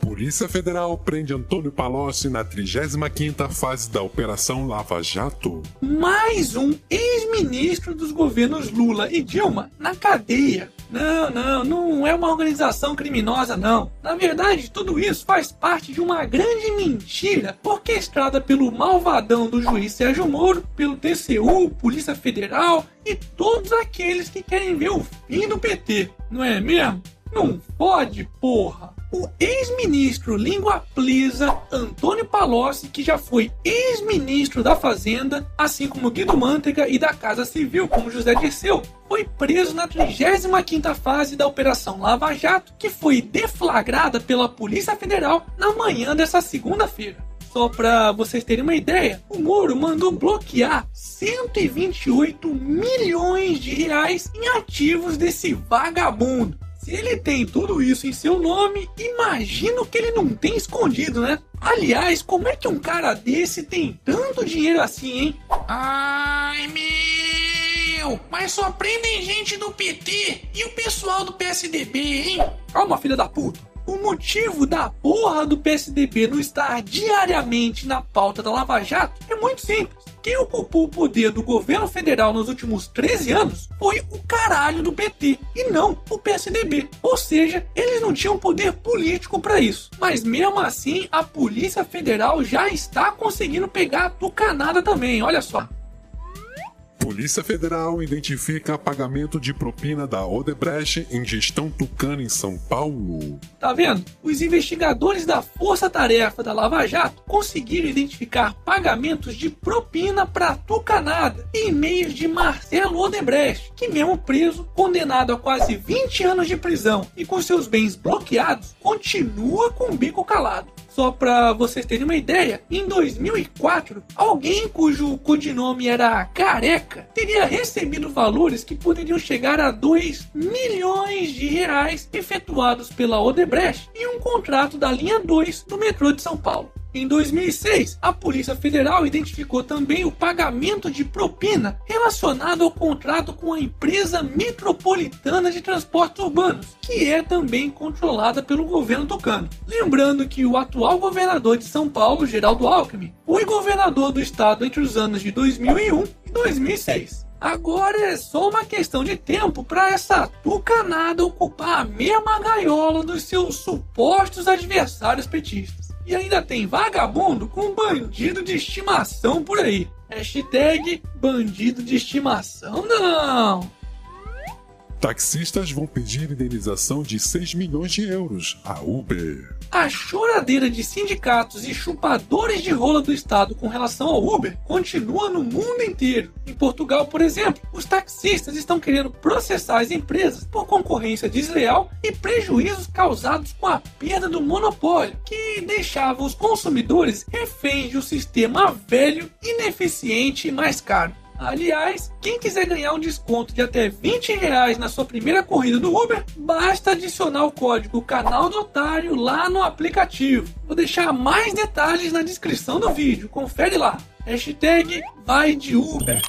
Polícia Federal prende Antônio Palocci na 35ª fase da Operação Lava Jato. Mais um ex-ministro dos governos Lula e Dilma na cadeia. Não, não, não é uma organização criminosa, não. Na verdade, tudo isso faz parte de uma grande mentira orquestrada pelo malvadão do juiz Sérgio Moro, pelo TCU, Polícia Federal e todos aqueles que querem ver o fim do PT, não é mesmo? Não pode, porra! O ex-ministro língua plisa Antônio Palocci, que já foi ex-ministro da Fazenda, assim como Guido Mantega e da Casa Civil, como José Dirceu, foi preso na 35ª fase da Operação Lava Jato, que foi deflagrada pela Polícia Federal na manhã dessa segunda-feira. Só para vocês terem uma ideia, o Moro mandou bloquear 128 milhões de reais em ativos desse vagabundo. Se ele tem tudo isso em seu nome, imagino que ele não tem escondido, né? Aliás, como é que um cara desse tem tanto dinheiro assim, hein? Ai, meu! Mas só prendem gente do PT e o pessoal do PSDB, hein? Calma, filha da puta. O motivo da porra do PSDB não estar diariamente na pauta da Lava Jato é muito simples. Quem ocupou o poder do governo federal nos últimos 13 anos foi o caralho do PT e não o PSDB. Ou seja, eles não tinham poder político para isso. Mas mesmo assim, a Polícia Federal já está conseguindo pegar a tucanada também, olha só. Polícia Federal identifica pagamento de propina da Odebrecht em gestão tucana em São Paulo. Tá vendo? Os investigadores da Força Tarefa da Lava Jato conseguiram identificar pagamentos de propina para tucanada em e-mails de Marcelo Odebrecht, que mesmo preso, condenado a quase 20 anos de prisão e com seus bens bloqueados, continua com o bico calado. Só para vocês terem uma ideia, em 2004, alguém cujo codinome era Careca teria recebido valores que poderiam chegar a 2 milhões de reais efetuados pela Odebrecht em um contrato da linha 2 do metrô de São Paulo. Em 2006, a Polícia Federal identificou também o pagamento de propina relacionado ao contrato com a empresa metropolitana de transportes urbanos, que é também controlada pelo governo tucano. Lembrando que o atual governador de São Paulo, Geraldo Alckmin, foi governador do estado entre os anos de 2001 e 2006. Agora é só uma questão de tempo para essa tucanada ocupar a mesma gaiola dos seus supostos adversários petistas. E ainda tem vagabundo com bandido de estimação por aí. Hashtag bandido de estimação não. Taxistas vão pedir indenização de 6 milhões de euros à Uber. A choradeira de sindicatos e chupadores de rola do Estado com relação ao Uber continua no mundo inteiro. Em Portugal, por exemplo, os taxistas estão querendo processar as empresas por concorrência desleal e prejuízos causados com a perda do monopólio, que deixava os consumidores reféns de um sistema velho, ineficiente e mais caro. Aliás, quem quiser ganhar um desconto de até 20 reais na sua primeira corrida do Uber, basta adicionar o código Canal do Otário lá no aplicativo. Vou deixar mais detalhes na descrição do vídeo, confere lá. Hashtag vai de Uber.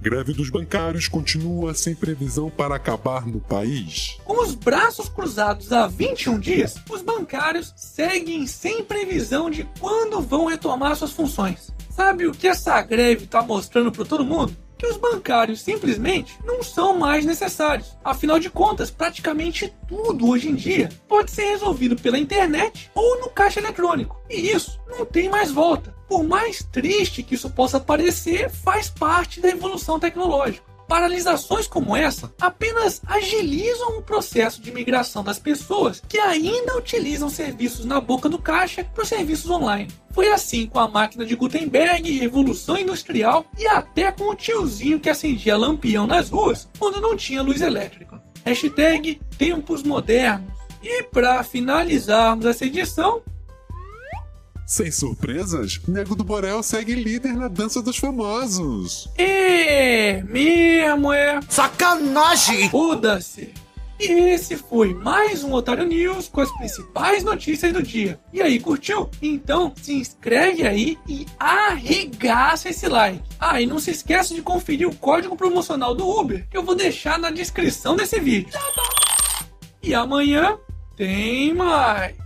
Greve dos bancários continua sem previsão para acabar no país. Com os braços cruzados há 21 dias, os bancários seguem sem previsão de quando vão retomar suas funções. Sabe o que essa greve está mostrando para todo mundo? Que os bancários simplesmente não são mais necessários. Afinal de contas, praticamente tudo hoje em dia pode ser resolvido pela internet ou no caixa eletrônico. E isso não tem mais volta. Por mais triste que isso possa parecer, faz parte da evolução tecnológica. Paralisações como essa apenas agilizam o processo de migração das pessoas que ainda utilizam serviços na boca do caixa para os serviços online. Foi assim com a máquina de Gutenberg, Revolução Industrial e até com o tiozinho que acendia lampião nas ruas quando não tinha luz elétrica. Hashtag Tempos Modernos. E para finalizarmos essa edição, sem surpresas, Nego do Borel segue líder na dança dos famosos. É, mesmo é. Sacanagem! Foda-se! E esse foi mais um Otário News com as principais notícias do dia. E aí, curtiu? Então se inscreve aí e arregaça esse like. Ah, e não se esqueça de conferir o código promocional do Uber que eu vou deixar na descrição desse vídeo. E amanhã tem mais.